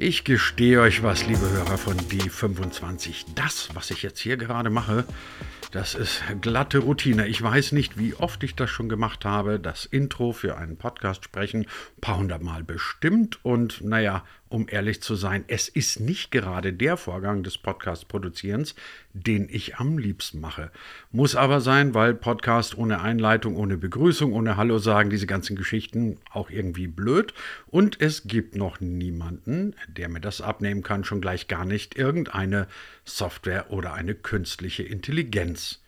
Ich gestehe euch was, liebe Hörer von D25. Das, was ich jetzt hier gerade mache, das ist glatte Routine. Ich weiß nicht, wie oft ich das schon gemacht habe. Das Intro für einen Podcast sprechen, ein paar hundert Mal bestimmt. Und naja, um ehrlich zu sein, es ist nicht gerade der Vorgang des Podcast-Produzierens, den ich am liebsten mache. Muss aber sein, weil Podcast ohne Einleitung, ohne Begrüßung, ohne Hallo sagen, diese ganzen Geschichten auch irgendwie blöd. Und es gibt noch niemanden, der mir das abnehmen kann, schon gleich gar nicht irgendeine Software oder eine künstliche Intelligenz.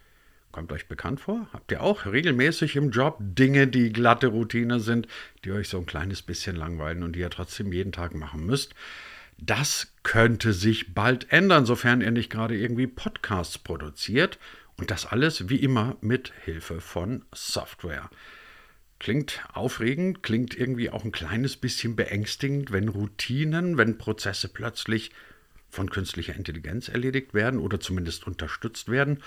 Kommt euch bekannt vor? Habt ihr auch regelmäßig im Job Dinge, die glatte Routine sind, die euch so ein kleines bisschen langweilen und die ihr trotzdem jeden Tag machen müsst? Das könnte sich bald ändern, sofern ihr nicht gerade irgendwie Podcasts produziert. Und das alles wie immer mit Hilfe von Software. Klingt aufregend, klingt irgendwie auch ein kleines bisschen beängstigend, wenn Routinen, wenn Prozesse plötzlich von künstlicher Intelligenz erledigt werden oder zumindest unterstützt werden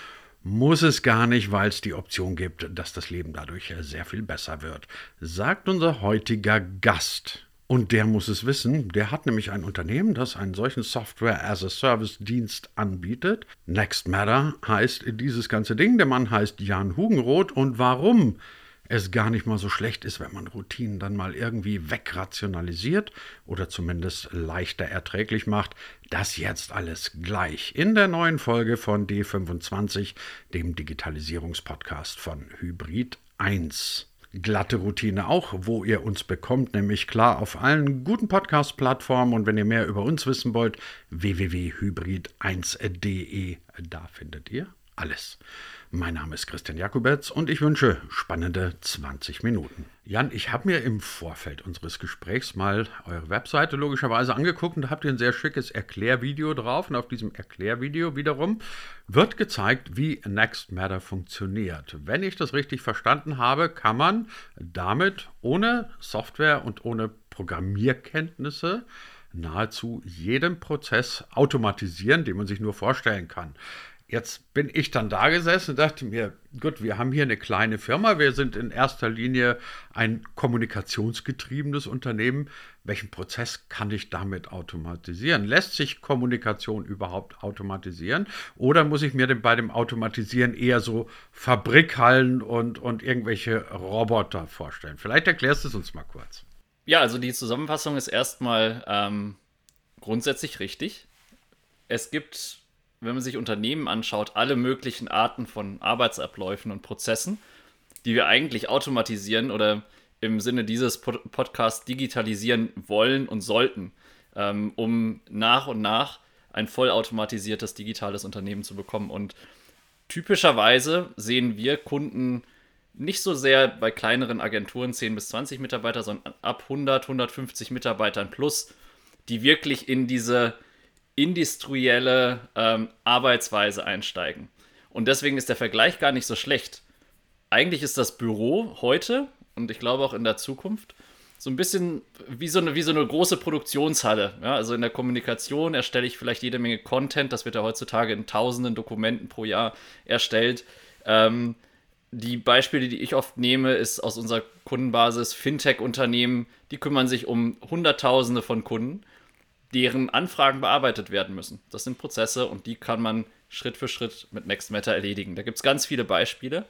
muss es gar nicht, weil es die Option gibt, dass das Leben dadurch sehr viel besser wird, sagt unser heutiger Gast. Und der muss es wissen, der hat nämlich ein Unternehmen, das einen solchen Software-as-a-Service-Dienst anbietet. Next Matter heißt dieses ganze Ding. Der Mann heißt Jan Hugenroth. Und warum es gar nicht mal so schlecht ist, wenn man Routinen dann mal irgendwie wegrationalisiert oder zumindest leichter erträglich macht. Das jetzt alles gleich in der neuen Folge von D25, dem Digitalisierungspodcast von Hybrid 1 glatte Routine auch, wo ihr uns bekommt, nämlich klar auf allen guten Podcast-Plattformen. Und wenn ihr mehr über uns wissen wollt, www.hybrid1.de, da findet ihr alles. Mein Name ist Christian Jakubetz und ich wünsche spannende 20 Minuten. Jan, ich habe mir im Vorfeld unseres Gesprächs mal eure Webseite logischerweise angeguckt und da habt ihr ein sehr schickes Erklärvideo drauf. Und auf diesem Erklärvideo wiederum wird gezeigt, wie Next Matter funktioniert. Wenn ich das richtig verstanden habe, kann man damit ohne Software und ohne Programmierkenntnisse nahezu jeden Prozess automatisieren, den man sich nur vorstellen kann. Jetzt bin ich dann da gesessen und dachte mir, gut, wir haben hier eine kleine Firma, wir sind in erster Linie ein kommunikationsgetriebenes Unternehmen. Welchen Prozess kann ich damit automatisieren? Lässt sich Kommunikation überhaupt automatisieren? Oder muss ich mir denn bei dem Automatisieren eher so Fabrikhallen und, und irgendwelche Roboter vorstellen? Vielleicht erklärst du es uns mal kurz. Ja, also die Zusammenfassung ist erstmal ähm, grundsätzlich richtig. Es gibt wenn man sich Unternehmen anschaut, alle möglichen Arten von Arbeitsabläufen und Prozessen, die wir eigentlich automatisieren oder im Sinne dieses Pod Podcasts digitalisieren wollen und sollten, ähm, um nach und nach ein vollautomatisiertes digitales Unternehmen zu bekommen. Und typischerweise sehen wir Kunden nicht so sehr bei kleineren Agenturen 10 bis 20 Mitarbeiter, sondern ab 100, 150 Mitarbeitern plus, die wirklich in diese industrielle ähm, Arbeitsweise einsteigen. Und deswegen ist der Vergleich gar nicht so schlecht. Eigentlich ist das Büro heute und ich glaube auch in der Zukunft so ein bisschen wie so eine, wie so eine große Produktionshalle. Ja, also in der Kommunikation erstelle ich vielleicht jede Menge Content, das wird ja heutzutage in tausenden Dokumenten pro Jahr erstellt. Ähm, die Beispiele, die ich oft nehme, ist aus unserer Kundenbasis Fintech-Unternehmen, die kümmern sich um Hunderttausende von Kunden deren Anfragen bearbeitet werden müssen. Das sind Prozesse und die kann man Schritt für Schritt mit Next Matter erledigen. Da gibt es ganz viele Beispiele,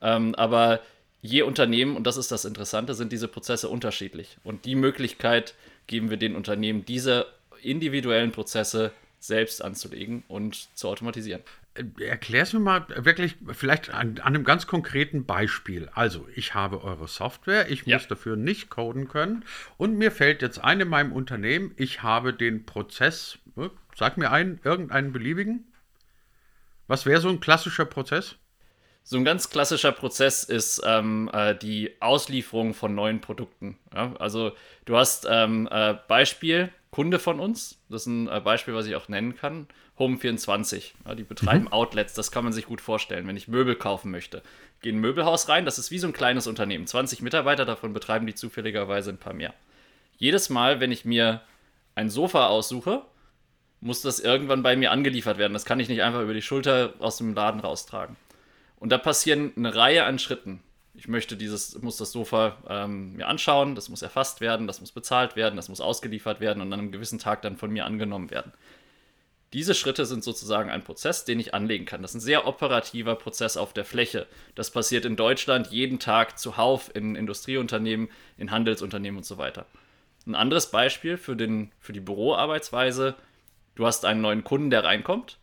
ähm, aber je Unternehmen, und das ist das Interessante, sind diese Prozesse unterschiedlich. Und die Möglichkeit geben wir den Unternehmen, diese individuellen Prozesse selbst anzulegen und zu automatisieren. Erklär es mir mal wirklich vielleicht an, an, einem ganz konkreten Beispiel. Also, ich habe eure Software, ich ja. muss dafür nicht coden können und mir fällt jetzt ein in meinem Unternehmen, ich habe den Prozess, äh, sag mir einen, irgendeinen beliebigen. Was wäre so ein klassischer Prozess? So ein ganz klassischer Prozess ist ähm, äh, die Auslieferung von neuen Produkten. Ja? Also du hast ähm, äh, Beispiel, Kunde von uns, das ist ein äh, Beispiel, was ich auch nennen kann, Home24. Ja, die betreiben mhm. Outlets, das kann man sich gut vorstellen, wenn ich Möbel kaufen möchte. Gehe in ein Möbelhaus rein, das ist wie so ein kleines Unternehmen. 20 Mitarbeiter, davon betreiben die zufälligerweise ein paar mehr. Jedes Mal, wenn ich mir ein Sofa aussuche, muss das irgendwann bei mir angeliefert werden. Das kann ich nicht einfach über die Schulter aus dem Laden raustragen. Und da passieren eine Reihe an Schritten. Ich möchte dieses, muss das Sofa ähm, mir anschauen, das muss erfasst werden, das muss bezahlt werden, das muss ausgeliefert werden und an einem gewissen Tag dann von mir angenommen werden. Diese Schritte sind sozusagen ein Prozess, den ich anlegen kann. Das ist ein sehr operativer Prozess auf der Fläche. Das passiert in Deutschland jeden Tag zuhauf in Industrieunternehmen, in Handelsunternehmen und so weiter. Ein anderes Beispiel für, den, für die Büroarbeitsweise, du hast einen neuen Kunden, der reinkommt,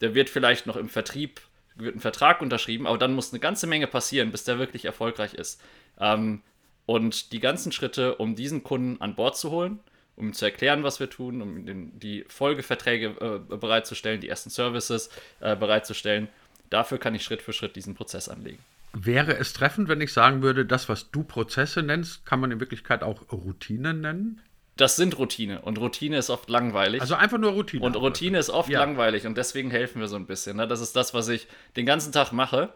der wird vielleicht noch im Vertrieb, wird ein Vertrag unterschrieben, aber dann muss eine ganze Menge passieren, bis der wirklich erfolgreich ist. Ähm, und die ganzen Schritte, um diesen Kunden an Bord zu holen, um zu erklären, was wir tun, um den, die Folgeverträge äh, bereitzustellen, die ersten Services äh, bereitzustellen. Dafür kann ich Schritt für Schritt diesen Prozess anlegen. Wäre es treffend, wenn ich sagen würde, das, was du Prozesse nennst, kann man in Wirklichkeit auch Routine nennen? Das sind Routine und Routine ist oft langweilig. Also einfach nur Routine. Und Routine ist oft ja. langweilig und deswegen helfen wir so ein bisschen. Ne? Das ist das, was ich den ganzen Tag mache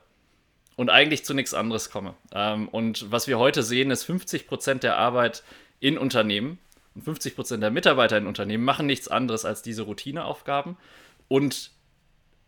und eigentlich zu nichts anderes komme. Ähm, und was wir heute sehen, ist 50 Prozent der Arbeit in Unternehmen und 50 Prozent der Mitarbeiter in Unternehmen machen nichts anderes als diese Routineaufgaben. Und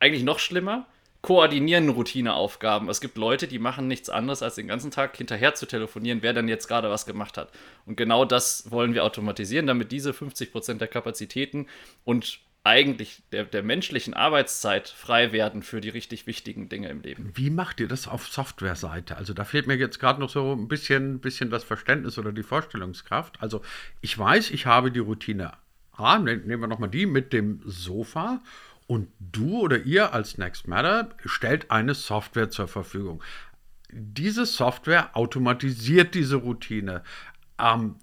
eigentlich noch schlimmer, koordinieren Routineaufgaben. Es gibt Leute, die machen nichts anderes, als den ganzen Tag hinterher zu telefonieren, wer denn jetzt gerade was gemacht hat. Und genau das wollen wir automatisieren, damit diese 50 Prozent der Kapazitäten und eigentlich der, der menschlichen Arbeitszeit frei werden für die richtig wichtigen Dinge im Leben. Wie macht ihr das auf Softwareseite? Also da fehlt mir jetzt gerade noch so ein bisschen, bisschen das Verständnis oder die Vorstellungskraft. Also ich weiß, ich habe die Routine A, ne, nehmen wir nochmal die mit dem Sofa und du oder ihr als Next Matter stellt eine Software zur Verfügung. Diese Software automatisiert diese Routine. Ähm,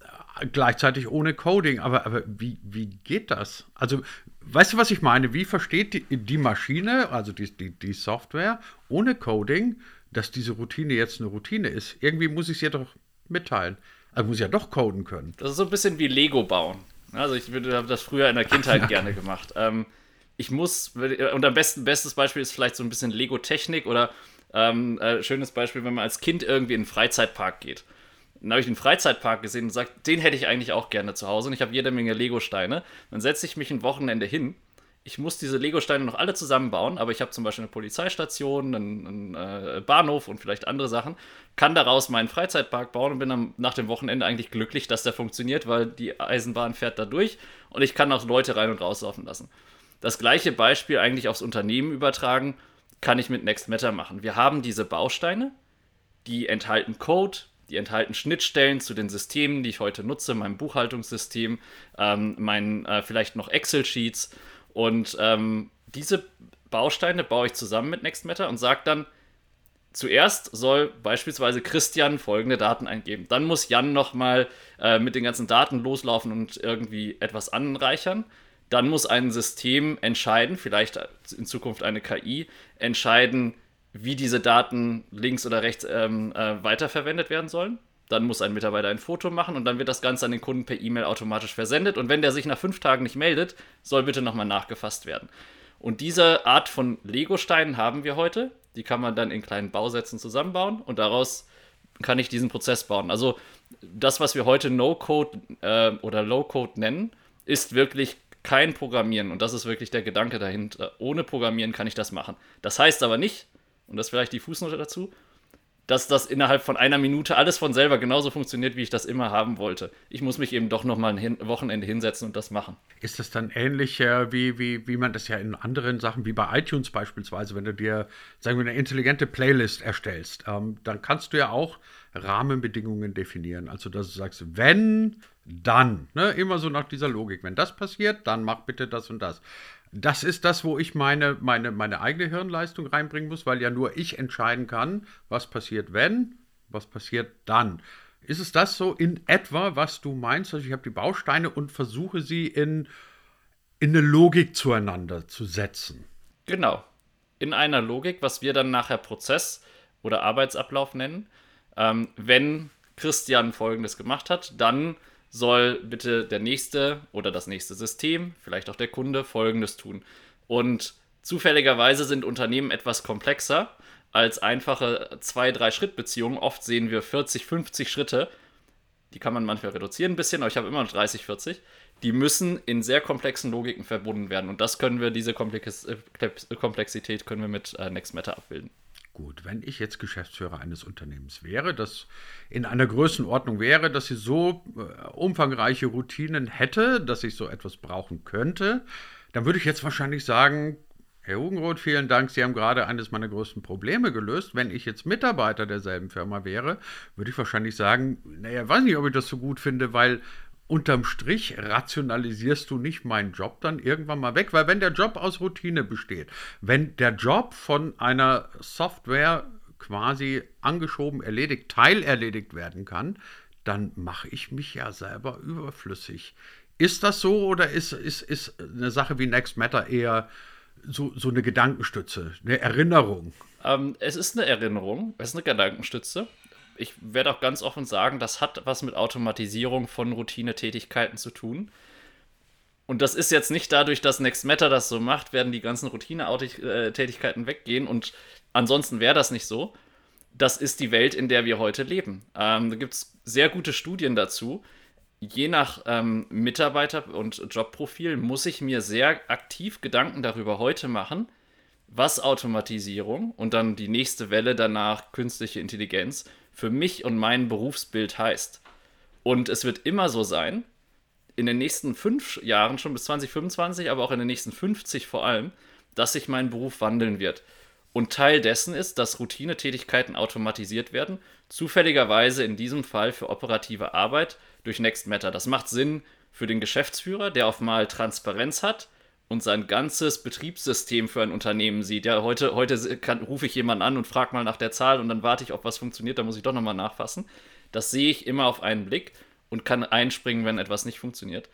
gleichzeitig ohne Coding. Aber, aber wie, wie geht das? Also Weißt du, was ich meine? Wie versteht die, die Maschine, also die, die, die Software, ohne Coding, dass diese Routine jetzt eine Routine ist? Irgendwie muss ich es ja doch mitteilen. Also muss ich ja doch coden können. Das ist so ein bisschen wie Lego bauen. Also ich würde das früher in der Kindheit ja. gerne gemacht. Ähm, ich muss, und am besten, bestes Beispiel ist vielleicht so ein bisschen Lego-Technik oder ähm, äh, schönes Beispiel, wenn man als Kind irgendwie in einen Freizeitpark geht. Dann habe ich den Freizeitpark gesehen und gesagt, den hätte ich eigentlich auch gerne zu Hause und ich habe jede Menge Lego-Steine. Dann setze ich mich ein Wochenende hin. Ich muss diese Lego-Steine noch alle zusammenbauen, aber ich habe zum Beispiel eine Polizeistation, einen, einen äh, Bahnhof und vielleicht andere Sachen, kann daraus meinen Freizeitpark bauen und bin dann nach dem Wochenende eigentlich glücklich, dass der funktioniert, weil die Eisenbahn fährt da durch und ich kann auch Leute rein und rauslaufen lassen. Das gleiche Beispiel eigentlich aufs Unternehmen übertragen, kann ich mit NextMatter machen. Wir haben diese Bausteine, die enthalten Code, die enthalten Schnittstellen zu den Systemen, die ich heute nutze, meinem Buchhaltungssystem, ähm, meinen äh, vielleicht noch Excel-Sheets. Und ähm, diese Bausteine baue ich zusammen mit NextMatter und sage dann, zuerst soll beispielsweise Christian folgende Daten eingeben. Dann muss Jan nochmal äh, mit den ganzen Daten loslaufen und irgendwie etwas anreichern. Dann muss ein System entscheiden, vielleicht in Zukunft eine KI, entscheiden, wie diese Daten links oder rechts ähm, äh, weiterverwendet werden sollen. Dann muss ein Mitarbeiter ein Foto machen und dann wird das Ganze an den Kunden per E-Mail automatisch versendet. Und wenn der sich nach fünf Tagen nicht meldet, soll bitte nochmal nachgefasst werden. Und diese Art von Lego-Steinen haben wir heute. Die kann man dann in kleinen Bausätzen zusammenbauen und daraus kann ich diesen Prozess bauen. Also das, was wir heute No-Code äh, oder Low-Code nennen, ist wirklich kein Programmieren. Und das ist wirklich der Gedanke dahinter. Ohne Programmieren kann ich das machen. Das heißt aber nicht, und das ist vielleicht die Fußnote dazu, dass das innerhalb von einer Minute alles von selber genauso funktioniert, wie ich das immer haben wollte. Ich muss mich eben doch nochmal ein Hin Wochenende hinsetzen und das machen. Ist das dann ähnlich äh, wie, wie, wie man das ja in anderen Sachen, wie bei iTunes beispielsweise, wenn du dir, sagen wir, eine intelligente Playlist erstellst, ähm, dann kannst du ja auch Rahmenbedingungen definieren. Also, dass du sagst, wenn, dann. Ne? Immer so nach dieser Logik. Wenn das passiert, dann mach bitte das und das das ist das, wo ich meine, meine, meine eigene Hirnleistung reinbringen muss, weil ja nur ich entscheiden kann, was passiert, wenn, was passiert dann. Ist es das so in etwa, was du meinst? Also ich habe die Bausteine und versuche sie in, in eine Logik zueinander zu setzen. Genau. In einer Logik, was wir dann nachher Prozess oder Arbeitsablauf nennen. Ähm, wenn Christian Folgendes gemacht hat, dann soll bitte der nächste oder das nächste System, vielleicht auch der Kunde, folgendes tun. Und zufälligerweise sind Unternehmen etwas komplexer als einfache zwei, drei Schrittbeziehungen. Oft sehen wir 40, 50 Schritte. Die kann man manchmal reduzieren ein bisschen, aber ich habe immer noch 30, 40. Die müssen in sehr komplexen Logiken verbunden werden. Und das können wir, diese äh, Komplexität können wir mit äh, NextMatter abbilden. Gut, wenn ich jetzt Geschäftsführer eines Unternehmens wäre, das in einer Größenordnung wäre, dass sie so äh, umfangreiche Routinen hätte, dass ich so etwas brauchen könnte, dann würde ich jetzt wahrscheinlich sagen, Herr Hugenroth, vielen Dank, Sie haben gerade eines meiner größten Probleme gelöst. Wenn ich jetzt Mitarbeiter derselben Firma wäre, würde ich wahrscheinlich sagen, naja, weiß nicht, ob ich das so gut finde, weil unterm Strich rationalisierst du nicht meinen Job dann irgendwann mal weg, weil wenn der Job aus Routine besteht, wenn der Job von einer Software quasi angeschoben, erledigt, teilerledigt werden kann, dann mache ich mich ja selber überflüssig. Ist das so oder ist, ist, ist eine Sache wie Next Matter eher so, so eine Gedankenstütze, eine Erinnerung? Ähm, es ist eine Erinnerung, es ist eine Gedankenstütze ich werde auch ganz offen sagen, das hat was mit Automatisierung von Routinetätigkeiten zu tun. Und das ist jetzt nicht dadurch, dass Next Matter das so macht, werden die ganzen Routinetätigkeiten weggehen und ansonsten wäre das nicht so. Das ist die Welt, in der wir heute leben. Ähm, da gibt es sehr gute Studien dazu. Je nach ähm, Mitarbeiter und Jobprofil muss ich mir sehr aktiv Gedanken darüber heute machen, was Automatisierung und dann die nächste Welle danach künstliche Intelligenz für mich und mein Berufsbild heißt. Und es wird immer so sein, in den nächsten fünf Jahren, schon bis 2025, aber auch in den nächsten 50 vor allem, dass sich mein Beruf wandeln wird. Und Teil dessen ist, dass Routinetätigkeiten automatisiert werden, zufälligerweise in diesem Fall für operative Arbeit durch NextMatter. Das macht Sinn für den Geschäftsführer, der auf mal Transparenz hat und sein ganzes Betriebssystem für ein Unternehmen sieht. Ja, heute, heute kann, rufe ich jemanden an und frage mal nach der Zahl und dann warte ich, ob was funktioniert, da muss ich doch nochmal nachfassen. Das sehe ich immer auf einen Blick und kann einspringen, wenn etwas nicht funktioniert.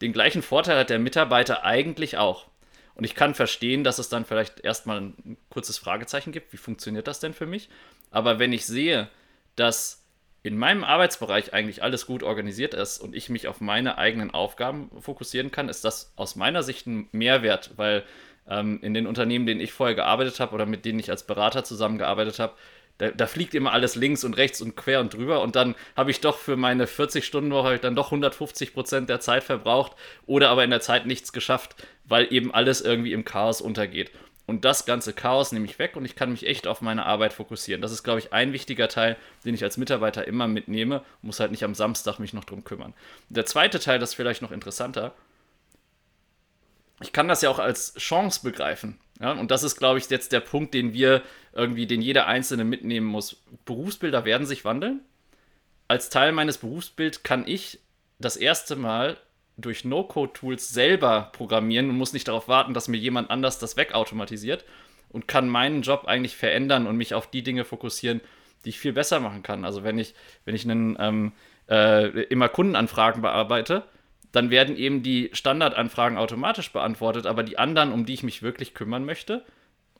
Den gleichen Vorteil hat der Mitarbeiter eigentlich auch. Und ich kann verstehen, dass es dann vielleicht erstmal ein kurzes Fragezeichen gibt, wie funktioniert das denn für mich? Aber wenn ich sehe, dass in meinem Arbeitsbereich eigentlich alles gut organisiert ist und ich mich auf meine eigenen Aufgaben fokussieren kann, ist das aus meiner Sicht ein Mehrwert, weil ähm, in den Unternehmen, denen ich vorher gearbeitet habe oder mit denen ich als Berater zusammengearbeitet habe, da, da, fliegt immer alles links und rechts und quer und drüber und dann habe ich doch für meine 40-Stunden-Woche dann doch 150 Prozent der Zeit verbraucht oder aber in der Zeit nichts geschafft, weil eben alles irgendwie im Chaos untergeht. Und das ganze Chaos nehme ich weg und ich kann mich echt auf meine Arbeit fokussieren. Das ist, glaube ich, ein wichtiger Teil, den ich als Mitarbeiter immer mitnehme. Muss halt nicht am Samstag mich noch drum kümmern. Der zweite Teil, das ist vielleicht noch interessanter. Ich kann das ja auch als Chance begreifen. Ja? Und das ist, glaube ich, jetzt der Punkt, den wir irgendwie, den jeder Einzelne mitnehmen muss. Berufsbilder werden sich wandeln. Als Teil meines Berufsbilds kann ich das erste Mal durch No-Code-Tools selber programmieren und muss nicht darauf warten, dass mir jemand anders das wegautomatisiert und kann meinen Job eigentlich verändern und mich auf die Dinge fokussieren, die ich viel besser machen kann. Also wenn ich, wenn ich einen, ähm, äh, immer Kundenanfragen bearbeite, dann werden eben die Standardanfragen automatisch beantwortet, aber die anderen, um die ich mich wirklich kümmern möchte,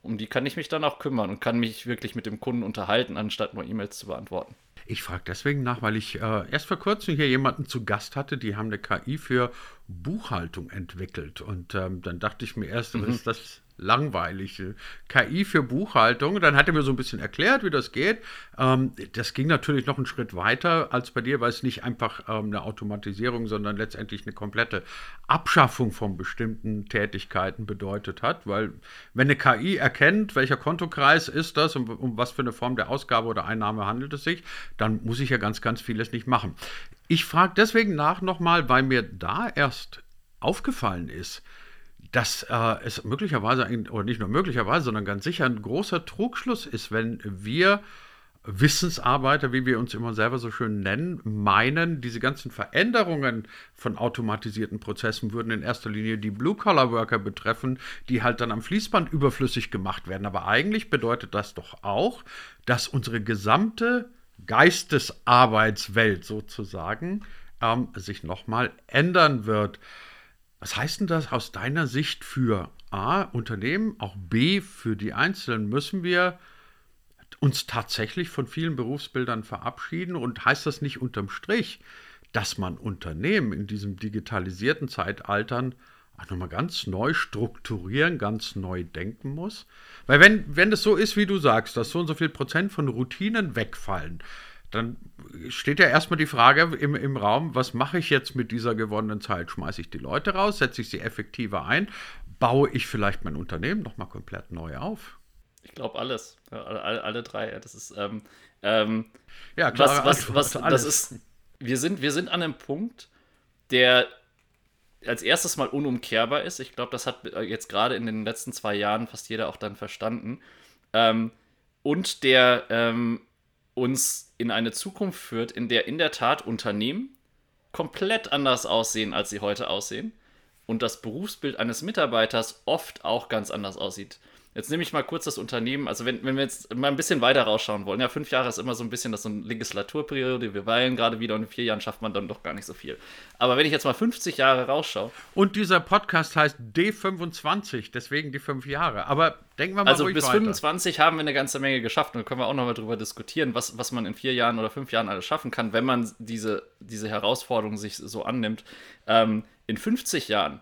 um die kann ich mich dann auch kümmern und kann mich wirklich mit dem Kunden unterhalten, anstatt nur E-Mails zu beantworten. Ich frage deswegen nach, weil ich äh, erst vor kurzem hier jemanden zu Gast hatte, die haben eine KI für Buchhaltung entwickelt. Und ähm, dann dachte ich mir erst, mhm. ist das langweilig. KI für Buchhaltung. Dann hat er mir so ein bisschen erklärt, wie das geht. Ähm, das ging natürlich noch einen Schritt weiter als bei dir, weil es nicht einfach ähm, eine Automatisierung, sondern letztendlich eine komplette Abschaffung von bestimmten Tätigkeiten bedeutet hat. Weil wenn eine KI erkennt, welcher Kontokreis ist das und um was für eine Form der Ausgabe oder Einnahme handelt es sich, dann muss ich ja ganz, ganz vieles nicht machen. Ich frage deswegen nach nochmal, weil mir da erst aufgefallen ist, dass äh, es möglicherweise, ein, oder nicht nur möglicherweise, sondern ganz sicher ein großer Trugschluss ist, wenn wir Wissensarbeiter, wie wir uns immer selber so schön nennen, meinen, diese ganzen Veränderungen von automatisierten Prozessen würden in erster Linie die Blue-Collar-Worker betreffen, die halt dann am Fließband überflüssig gemacht werden. Aber eigentlich bedeutet das doch auch, dass unsere gesamte Geistesarbeitswelt sozusagen ähm, sich nochmal ändern wird. Was heißt denn das aus deiner Sicht für A, Unternehmen, auch B, für die Einzelnen? Müssen wir uns tatsächlich von vielen Berufsbildern verabschieden? Und heißt das nicht unterm Strich, dass man Unternehmen in diesem digitalisierten Zeitaltern auch nochmal ganz neu strukturieren, ganz neu denken muss? Weil wenn, wenn es so ist, wie du sagst, dass so und so viel Prozent von Routinen wegfallen, dann steht ja erstmal die Frage im, im Raum, was mache ich jetzt mit dieser gewonnenen Zeit? Schmeiße ich die Leute raus, setze ich sie effektiver ein, baue ich vielleicht mein Unternehmen nochmal komplett neu auf? Ich glaube alles. alle, alle, alle, drei. Das ist. Ähm, ähm, ja, klar. Was, was, was, das ist. Wir sind, wir sind an einem Punkt, der als erstes mal unumkehrbar ist. Ich glaube, das hat jetzt gerade in den letzten zwei Jahren fast jeder auch dann verstanden. Ähm, und der ähm, uns in eine Zukunft führt, in der in der Tat Unternehmen komplett anders aussehen, als sie heute aussehen. Und das Berufsbild eines Mitarbeiters oft auch ganz anders aussieht. Jetzt nehme ich mal kurz das Unternehmen, also wenn, wenn wir jetzt mal ein bisschen weiter rausschauen wollen, ja, fünf Jahre ist immer so ein bisschen das so eine Legislaturperiode, wir weilen gerade wieder und in vier Jahren schafft man dann doch gar nicht so viel. Aber wenn ich jetzt mal 50 Jahre rausschaue. Und dieser Podcast heißt D25, deswegen die fünf Jahre. Aber denken wir mal Also bis weiter. 25 haben wir eine ganze Menge geschafft und da können wir auch nochmal drüber diskutieren, was, was man in vier Jahren oder fünf Jahren alles schaffen kann, wenn man diese, diese Herausforderung sich so annimmt. Ähm, in 50 Jahren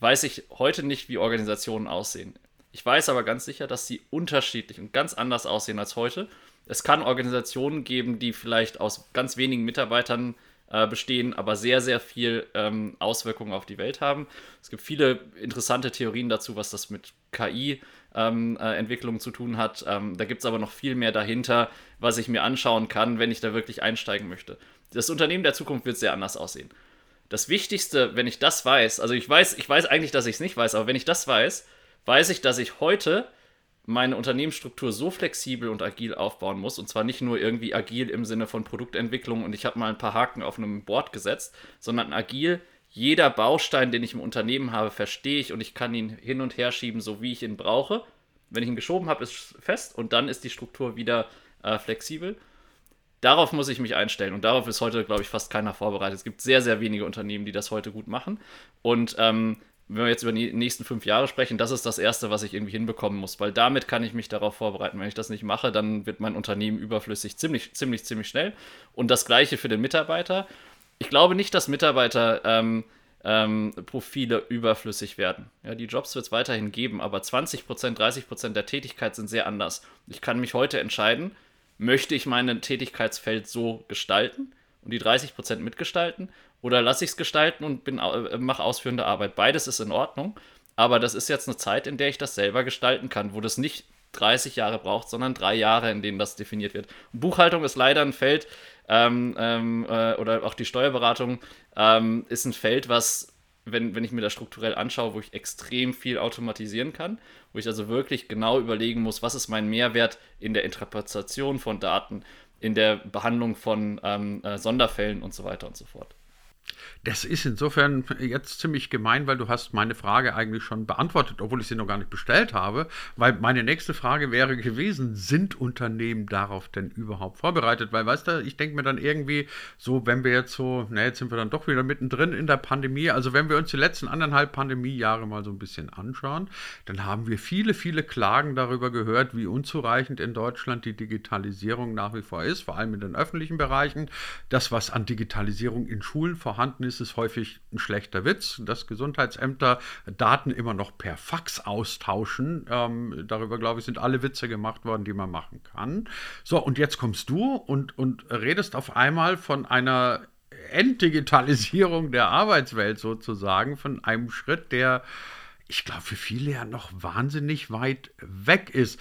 weiß ich heute nicht, wie Organisationen aussehen. Ich weiß aber ganz sicher, dass sie unterschiedlich und ganz anders aussehen als heute. Es kann Organisationen geben, die vielleicht aus ganz wenigen Mitarbeitern äh, bestehen, aber sehr, sehr viel ähm, Auswirkungen auf die Welt haben. Es gibt viele interessante Theorien dazu, was das mit KI-Entwicklungen ähm, äh, zu tun hat. Ähm, da gibt es aber noch viel mehr dahinter, was ich mir anschauen kann, wenn ich da wirklich einsteigen möchte. Das Unternehmen der Zukunft wird sehr anders aussehen. Das Wichtigste, wenn ich das weiß, also ich weiß, ich weiß eigentlich, dass ich es nicht weiß, aber wenn ich das weiß, weiß ich, dass ich heute meine Unternehmensstruktur so flexibel und agil aufbauen muss. Und zwar nicht nur irgendwie agil im Sinne von Produktentwicklung und ich habe mal ein paar Haken auf einem Board gesetzt, sondern agil, jeder Baustein, den ich im Unternehmen habe, verstehe ich und ich kann ihn hin und her schieben, so wie ich ihn brauche. Wenn ich ihn geschoben habe, ist fest und dann ist die Struktur wieder äh, flexibel. Darauf muss ich mich einstellen und darauf ist heute, glaube ich, fast keiner vorbereitet. Es gibt sehr, sehr wenige Unternehmen, die das heute gut machen. Und ähm, wenn wir jetzt über die nächsten fünf Jahre sprechen, das ist das Erste, was ich irgendwie hinbekommen muss, weil damit kann ich mich darauf vorbereiten. Wenn ich das nicht mache, dann wird mein Unternehmen überflüssig, ziemlich, ziemlich, ziemlich schnell. Und das Gleiche für den Mitarbeiter. Ich glaube nicht, dass Mitarbeiter ähm, ähm, Profile überflüssig werden. Ja, die Jobs wird es weiterhin geben, aber 20%, 30% der Tätigkeit sind sehr anders. Ich kann mich heute entscheiden, möchte ich mein Tätigkeitsfeld so gestalten und die 30% mitgestalten oder lasse ich es gestalten und äh, mache ausführende Arbeit. Beides ist in Ordnung, aber das ist jetzt eine Zeit, in der ich das selber gestalten kann, wo das nicht 30 Jahre braucht, sondern drei Jahre, in denen das definiert wird. Buchhaltung ist leider ein Feld, ähm, ähm, äh, oder auch die Steuerberatung ähm, ist ein Feld, was, wenn, wenn ich mir das strukturell anschaue, wo ich extrem viel automatisieren kann, wo ich also wirklich genau überlegen muss, was ist mein Mehrwert in der Interpretation von Daten, in der Behandlung von ähm, äh, Sonderfällen und so weiter und so fort. Das ist insofern jetzt ziemlich gemein, weil du hast meine Frage eigentlich schon beantwortet, obwohl ich sie noch gar nicht bestellt habe. Weil meine nächste Frage wäre gewesen, sind Unternehmen darauf denn überhaupt vorbereitet? Weil, weißt du, ich denke mir dann irgendwie so, wenn wir jetzt so, na, jetzt sind wir dann doch wieder mittendrin in der Pandemie. Also wenn wir uns die letzten anderthalb Pandemiejahre mal so ein bisschen anschauen, dann haben wir viele, viele Klagen darüber gehört, wie unzureichend in Deutschland die Digitalisierung nach wie vor ist, vor allem in den öffentlichen Bereichen. Das, was an Digitalisierung in Schulen vorhanden ist, ist es häufig ein schlechter Witz, dass Gesundheitsämter Daten immer noch per Fax austauschen. Ähm, darüber, glaube ich, sind alle Witze gemacht worden, die man machen kann. So, und jetzt kommst du und, und redest auf einmal von einer Entdigitalisierung der Arbeitswelt sozusagen, von einem Schritt, der ich glaube, für viele ja noch wahnsinnig weit weg ist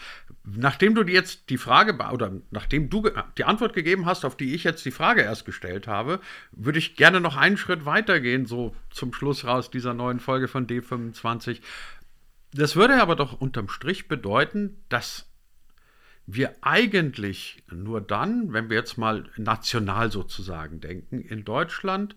nachdem du jetzt die Frage oder nachdem du die Antwort gegeben hast, auf die ich jetzt die Frage erst gestellt habe, würde ich gerne noch einen Schritt weitergehen, so zum Schluss raus dieser neuen Folge von D25. Das würde aber doch unterm Strich bedeuten, dass wir eigentlich nur dann, wenn wir jetzt mal national sozusagen denken, in Deutschland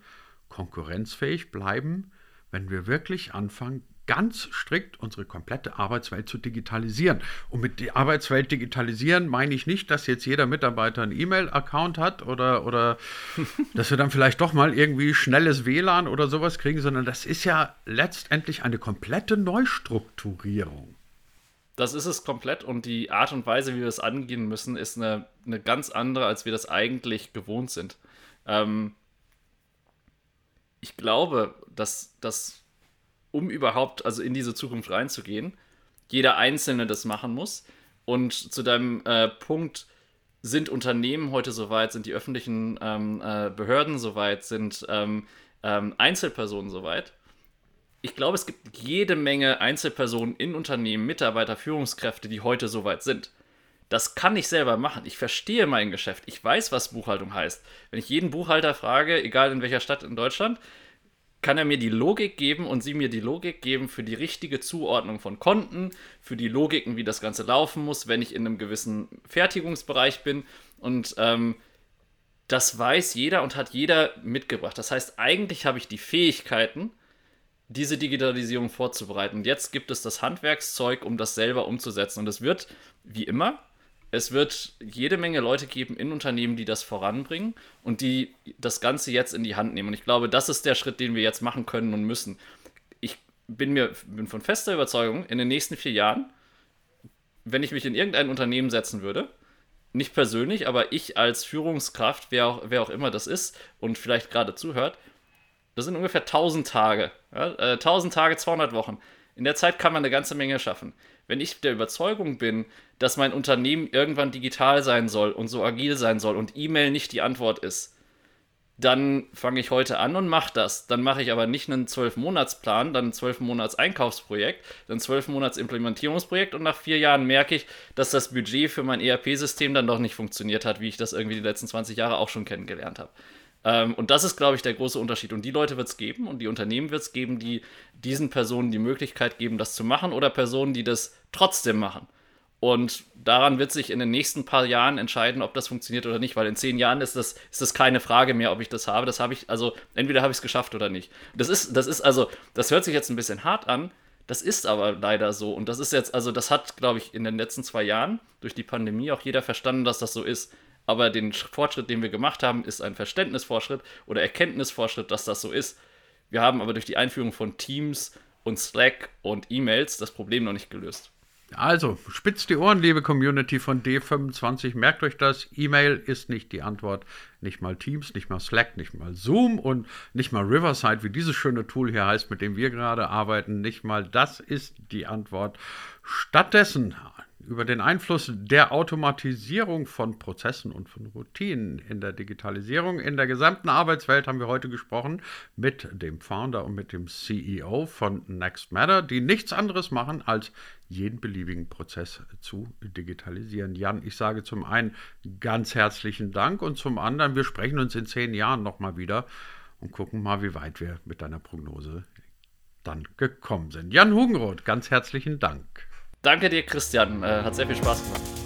konkurrenzfähig bleiben, wenn wir wirklich anfangen, ganz strikt unsere komplette Arbeitswelt zu digitalisieren. Und mit der Arbeitswelt digitalisieren meine ich nicht, dass jetzt jeder Mitarbeiter einen E-Mail-Account hat oder, oder dass wir dann vielleicht doch mal irgendwie schnelles WLAN oder sowas kriegen, sondern das ist ja letztendlich eine komplette Neustrukturierung. Das ist es komplett und die Art und Weise, wie wir es angehen müssen, ist eine, eine ganz andere, als wir das eigentlich gewohnt sind. Ähm, ich glaube, dass das um überhaupt also in diese Zukunft reinzugehen, jeder Einzelne das machen muss. Und zu deinem äh, Punkt, sind Unternehmen heute soweit, sind die öffentlichen ähm, äh, Behörden soweit, sind ähm, ähm, Einzelpersonen soweit? ich glaube, es gibt jede Menge Einzelpersonen in Unternehmen, Mitarbeiter, Führungskräfte, die heute so weit sind. Das kann ich selber machen. Ich verstehe mein Geschäft. Ich weiß, was Buchhaltung heißt. Wenn ich jeden Buchhalter frage, egal in welcher Stadt in Deutschland, kann er mir die Logik geben und sie mir die Logik geben für die richtige Zuordnung von Konten, für die Logiken, wie das Ganze laufen muss, wenn ich in einem gewissen Fertigungsbereich bin. Und ähm, das weiß jeder und hat jeder mitgebracht. Das heißt, eigentlich habe ich die Fähigkeiten, diese Digitalisierung vorzubereiten. Und jetzt gibt es das Handwerkszeug, um das selber umzusetzen. Und es wird, wie immer, es wird jede Menge Leute geben in Unternehmen, die das voranbringen und die das Ganze jetzt in die Hand nehmen. Und ich glaube, das ist der Schritt, den wir jetzt machen können und müssen. Ich bin mir bin von fester Überzeugung, in den nächsten vier Jahren, wenn ich mich in irgendein Unternehmen setzen würde, nicht persönlich, aber ich als Führungskraft, wer auch, wer auch immer das ist und vielleicht gerade zuhört, das sind ungefähr 1000 Tage. Ja? Äh, 1000 Tage, 200 Wochen. In der Zeit kann man eine ganze Menge schaffen. Wenn ich der Überzeugung bin, dass mein Unternehmen irgendwann digital sein soll und so agil sein soll und E-Mail nicht die Antwort ist, dann fange ich heute an und mache das. Dann mache ich aber nicht einen 12-Monats-Plan, dann ein 12-Monats-Einkaufsprojekt, dann ein 12-Monats-Implementierungsprojekt und nach vier Jahren merke ich, dass das Budget für mein ERP-System dann doch nicht funktioniert hat, wie ich das irgendwie die letzten 20 Jahre auch schon kennengelernt habe. Ähm, und das ist, glaube ich, der große Unterschied. Und die Leute wird es geben und die Unternehmen wird es geben, die diesen Personen die Möglichkeit geben, das zu machen oder Personen, die das trotzdem machen. Und daran wird sich in den nächsten paar Jahren entscheiden, ob das funktioniert oder nicht, weil in zehn Jahren ist das, ist das keine Frage mehr, ob ich das habe. Das habe ich, also entweder habe ich es geschafft oder nicht. Das ist, das ist also, das hört sich jetzt ein bisschen hart an, das ist aber leider so. Und das ist jetzt, also das hat, glaube ich, in den letzten zwei Jahren durch die Pandemie auch jeder verstanden, dass das so ist. Aber den Fortschritt, den wir gemacht haben, ist ein Verständnisfortschritt oder Erkenntnisfortschritt, dass das so ist. Wir haben aber durch die Einführung von Teams und Slack und E-Mails das Problem noch nicht gelöst. Also, spitzt die Ohren, liebe Community von D25. Merkt euch das. E-Mail ist nicht die Antwort. Nicht mal Teams, nicht mal Slack, nicht mal Zoom und nicht mal Riverside, wie dieses schöne Tool hier heißt, mit dem wir gerade arbeiten. Nicht mal das ist die Antwort. Stattdessen über den Einfluss der Automatisierung von Prozessen und von Routinen in der Digitalisierung in der gesamten Arbeitswelt haben wir heute gesprochen mit dem Founder und mit dem CEO von NextMatter, die nichts anderes machen, als jeden beliebigen Prozess zu digitalisieren. Jan, ich sage zum einen ganz herzlichen Dank und zum anderen, wir sprechen uns in zehn Jahren nochmal wieder und gucken mal, wie weit wir mit deiner Prognose dann gekommen sind. Jan Hugenroth, ganz herzlichen Dank. Danke dir, Christian. Äh, hat sehr viel Spaß gemacht.